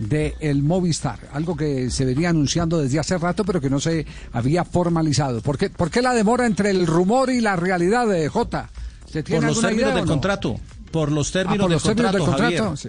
de el Movistar, algo que se venía anunciando desde hace rato, pero que no se había formalizado. ¿Por qué, por qué la demora entre el rumor y la realidad de J? ¿Se tiene Por los términos del no? contrato. Por los Ah, términos, del, términos del contrato, contrato. Javier. sí.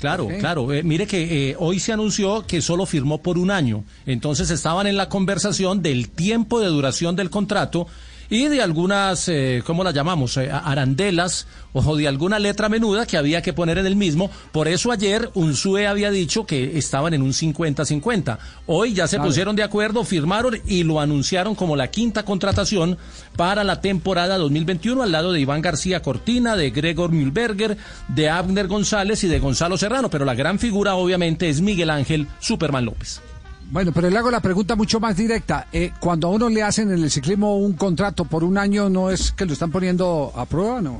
Claro, claro. Eh, mire que eh, hoy se anunció que solo firmó por un año. Entonces estaban en la conversación del tiempo de duración del contrato y de algunas, eh, ¿cómo la llamamos? Eh, arandelas o de alguna letra menuda que había que poner en el mismo. Por eso ayer Unsue había dicho que estaban en un 50-50. Hoy ya se Claro. pusieron de acuerdo, firmaron y lo anunciaron como la quinta contratación para la temporada 2021 al lado de Iván García Cortina, de Gregor Mühlberger, de Abner González y de Gonzalo Serrano. Pero la gran figura obviamente es Miguel Ángel Superman López. Bueno, pero le hago la pregunta mucho más directa. Eh, cuando a uno le hacen en el ciclismo un contrato por un año, ¿no es que lo están poniendo a prueba, no?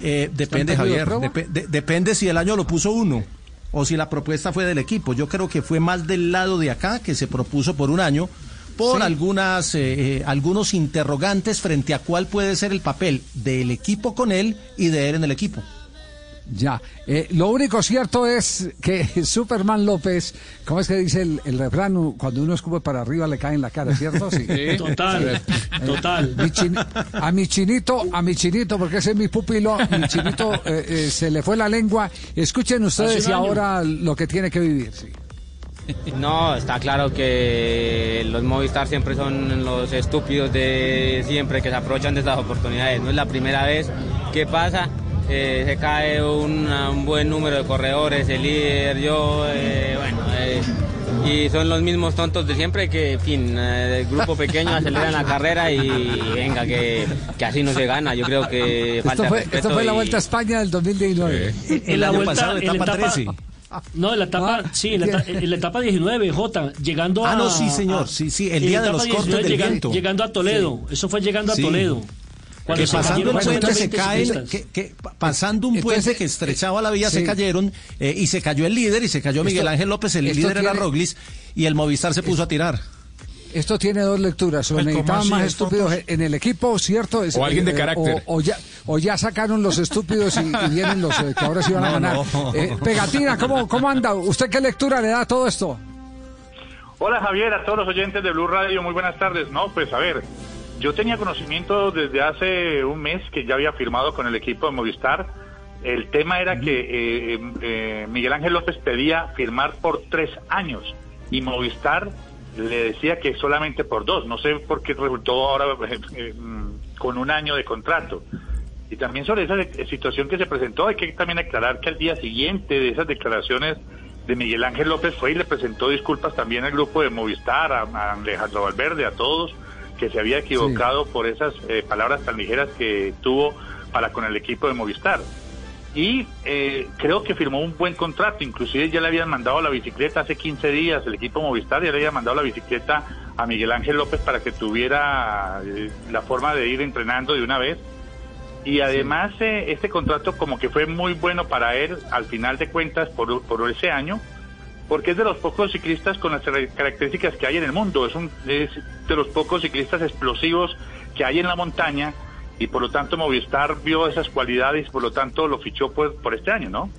Eh, depende, ¿Están perdido de Javier. de- depende si el año lo puso uno o si la propuesta fue del equipo. Yo creo que fue más del lado de acá que se propuso por un año por Sí. algunas eh, eh, algunos interrogantes frente a cuál puede ser el papel del equipo con él y de él en el equipo. Ya. Eh, lo único cierto es que Superman López, ¿cómo es que dice el, el refrán? Cuando uno escupe para arriba le cae en la cara, ¿cierto? Sí. Total, total. Mi chin- a mi chinito, a mi chinito, porque ese es mi pupilo, mi chinito eh, eh, se le fue la lengua. Escuchen ustedes y ahora lo que tiene que vivir. sí. No, está claro que los Movistar siempre son los estúpidos de siempre que se aprovechan de estas oportunidades. No es la primera vez que pasa. Eh, se cae una- un buen número de corredores, el líder, yo, eh, bueno, eh, y son los mismos tontos de siempre que, en fin, eh, el grupo pequeño aceleran la carrera y venga, que, que así no se gana. Yo creo que falta Esto fue, respeto esto fue la y- Vuelta a España del 2019. El la año vuelta- pasado, en la etapa etapa- 13. No, en la etapa, Ah, sí, en la, en la etapa 19, J, llegando a... Ah, no, sí, señor, a- sí, sí, el día de los etapa cortes del llegan- viento. Llegando a Toledo, eso fue llegando Sí. a Toledo. Que pasando un puente se 120 caen, ciclistas. que, que pa- pasando un Entonces, puente que estrechaba la vía sí. se cayeron eh, y se cayó el líder y se cayó Miguel Esto- Ángel López, el líder era tiene- Roglis y el Movistar se puso a tirar. Esto tiene dos lecturas. O Pues, ¿cómo necesitaban más estúpidos dos? en el equipo, ¿cierto? Es- O alguien de eh, carácter. O, o ya, o ya sacaron los estúpidos y, y vienen los eh, que ahora sí van a ganar. no. Eh, Pegatina, ¿cómo, ¿cómo anda? ¿Usted qué lectura le da a todo esto? Hola Javier, a todos los oyentes de Blue Radio, muy buenas tardes. No, pues a ver, yo tenía conocimiento desde hace un mes que ya había firmado con el equipo de Movistar. El tema era que eh, eh, Miguel Ángel López pedía firmar por tres años y Movistar le decía que solamente por dos. No sé por qué resultó ahora eh, eh, mm, con un año de contrato. Y también sobre esa situación que se presentó, hay que también aclarar que al día siguiente de esas declaraciones de Miguel Ángel López fue y le presentó disculpas también al grupo de Movistar, a, a Alejandro Valverde, a todos, que se había equivocado por esas eh, palabras tan ligeras que tuvo para con el equipo de Movistar. Y eh, creo que firmó un buen contrato, inclusive ya le habían mandado la bicicleta hace 15 días, el equipo Movistar ya le había mandado la bicicleta a Miguel Ángel López para que tuviera eh, la forma de ir entrenando de una vez. Y además eh, este contrato como que fue muy bueno para él al final de cuentas por, por ese año, porque es de los pocos ciclistas con las características que hay en el mundo, es, un, es de los pocos ciclistas explosivos que hay en la montaña y por lo tanto Movistar vio esas cualidades y por lo tanto lo fichó por, por este año, ¿no?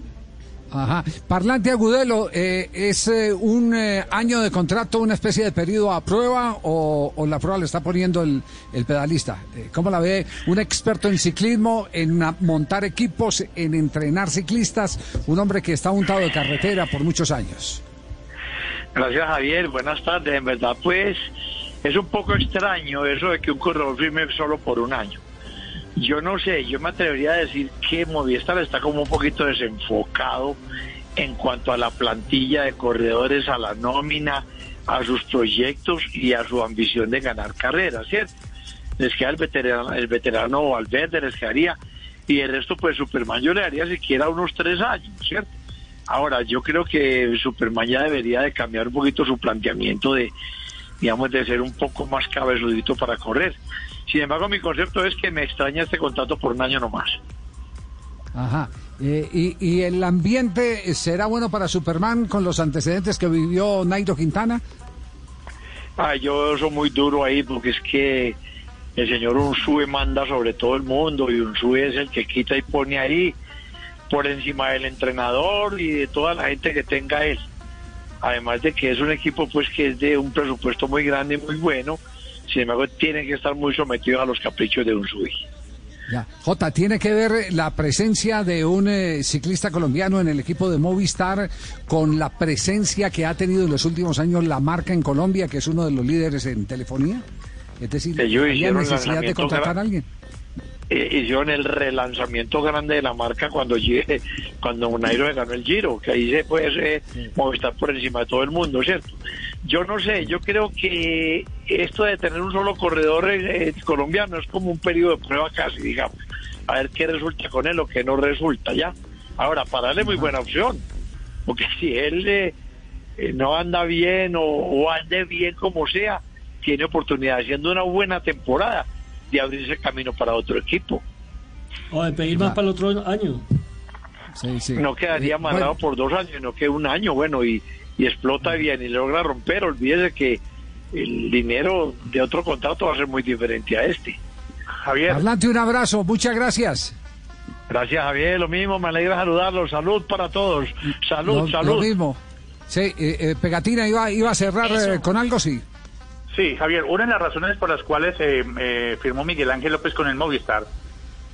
Ajá. Parlante Agudelo, eh, ¿es eh, un eh, año de contrato, una especie de periodo a prueba o, la prueba le está poniendo el, el pedalista? Eh, ¿Cómo la ve un experto en ciclismo, en montar equipos, en entrenar ciclistas, un hombre que está untado de carretera por muchos años? Gracias Javier, buenas tardes. En verdad pues es un poco extraño eso de que un corredor firme solo por un año. Yo no sé, yo me atrevería a decir que Movistar está como un poquito desenfocado en cuanto a la plantilla de corredores, a la nómina, a sus proyectos y a su ambición de ganar carreras, ¿cierto? Les queda el veterano, el veterano Valverde, les quedaría, y el resto pues Superman yo le daría siquiera unos tres años, ¿cierto? Ahora, yo creo que Superman ya debería de cambiar un poquito su planteamiento de, digamos, de ser un poco más cabezudito para correr. Sin embargo, mi concepto es que me extraña este contrato por un año nomás. Ajá. Eh, y, ¿Y el ambiente será bueno para Superman con los antecedentes que vivió Nairo Quintana? Ah, yo soy muy duro ahí porque es que el señor Unsue manda sobre todo el mundo y Unsue es el que quita y pone ahí por encima del entrenador y de toda la gente que tenga él. Además de que es un equipo pues que es de un presupuesto muy grande y muy bueno, sin embargo tienen que estar muy sometidos a los caprichos de Unsue. Ya. Jota, ¿tiene que ver la presencia de un eh, ciclista colombiano en el equipo de Movistar con la presencia que ha tenido en los últimos años la marca en Colombia, que es uno de los líderes en telefonía? Es decir, Ellos ¿hay hicieron necesidad de contratar a alguien? Eh, hicieron el relanzamiento grande de la marca cuando llegue- cuando Nairo ganó el Giro, que ahí se puede eh, Movistar por encima de todo el mundo, ¿cierto? Yo no sé, yo creo que esto de tener un solo corredor eh, eh, colombiano es como un periodo de prueba casi, digamos, a ver qué resulta con él o qué no resulta ya. Ahora, para él es muy buena opción, porque si él eh, eh, no anda bien o, o ande bien como sea, tiene oportunidad, haciendo una buena temporada, de abrirse camino para otro equipo. O de pedir más para el otro año. Sí, sí. No quedaría Eh, amarrado bueno, por dos años, sino que un año, bueno, y, y explota bien y logra romper. Olvídese que el dinero de otro contrato va a ser muy diferente a este. Javier, Adelante, un abrazo, muchas gracias. Gracias, Javier. Lo mismo, me alegra saludarlos. Salud para todos. Salud, Lo, salud. lo mismo. Sí, eh, eh, Pegatina iba, iba a cerrar eh, con algo, sí. Sí, Javier, una de las razones por las cuales eh, eh, firmó Miguel Ángel López con el Movistar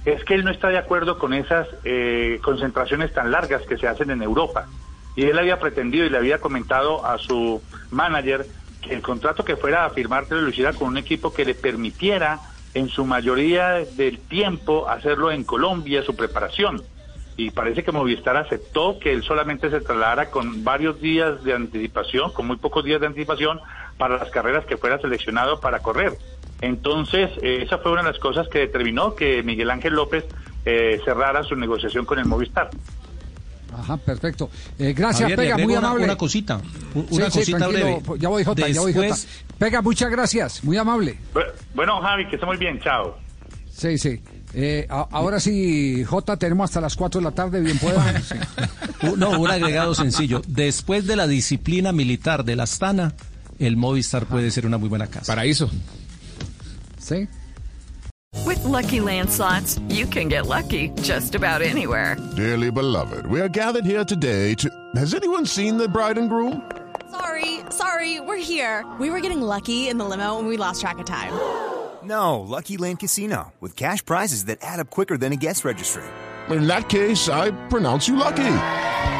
es que él no está de acuerdo con esas eh, concentraciones tan largas que se hacen en Europa. Y él había pretendido y le había comentado a su manager que el contrato que fuera a firmar lo hiciera con un equipo que le permitiera en su mayoría del tiempo hacerlo en Colombia, su preparación. Y parece que Movistar aceptó que él solamente se trasladara con varios días de anticipación, con muy pocos días de anticipación, para las carreras que fuera seleccionado para correr. Entonces, eh, esa fue una de las cosas que determinó que Miguel Ángel López eh, cerrara su negociación con el Movistar. Ajá, perfecto. Eh, gracias, Javier, Pega, muy una, amable. una cosita, Sí, una sí, cosita tranquilo, breve. Ya voy, Jota, ya voy, Jota. Después- Pega, muchas gracias, muy amable. Bu- Bueno, Javi, que esté muy bien, chao. Sí, sí. Eh, a- ahora sí, Jota, tenemos hasta las 4 de la tarde, bien pueda. Sí. No, un agregado sencillo. Después de la disciplina militar de la Astana, el Movistar puede ser una muy buena casa. Paraíso. ¿Sí? With Lucky landslots, you can get lucky just about anywhere. Dearly beloved, we are gathered here today to. Has anyone seen the bride and groom? Sorry, sorry, we're here. We were getting lucky in the limo and we lost track of time. No, Lucky Land Casino, with cash prizes that add up quicker than a guest registry. In that case, I pronounce you lucky.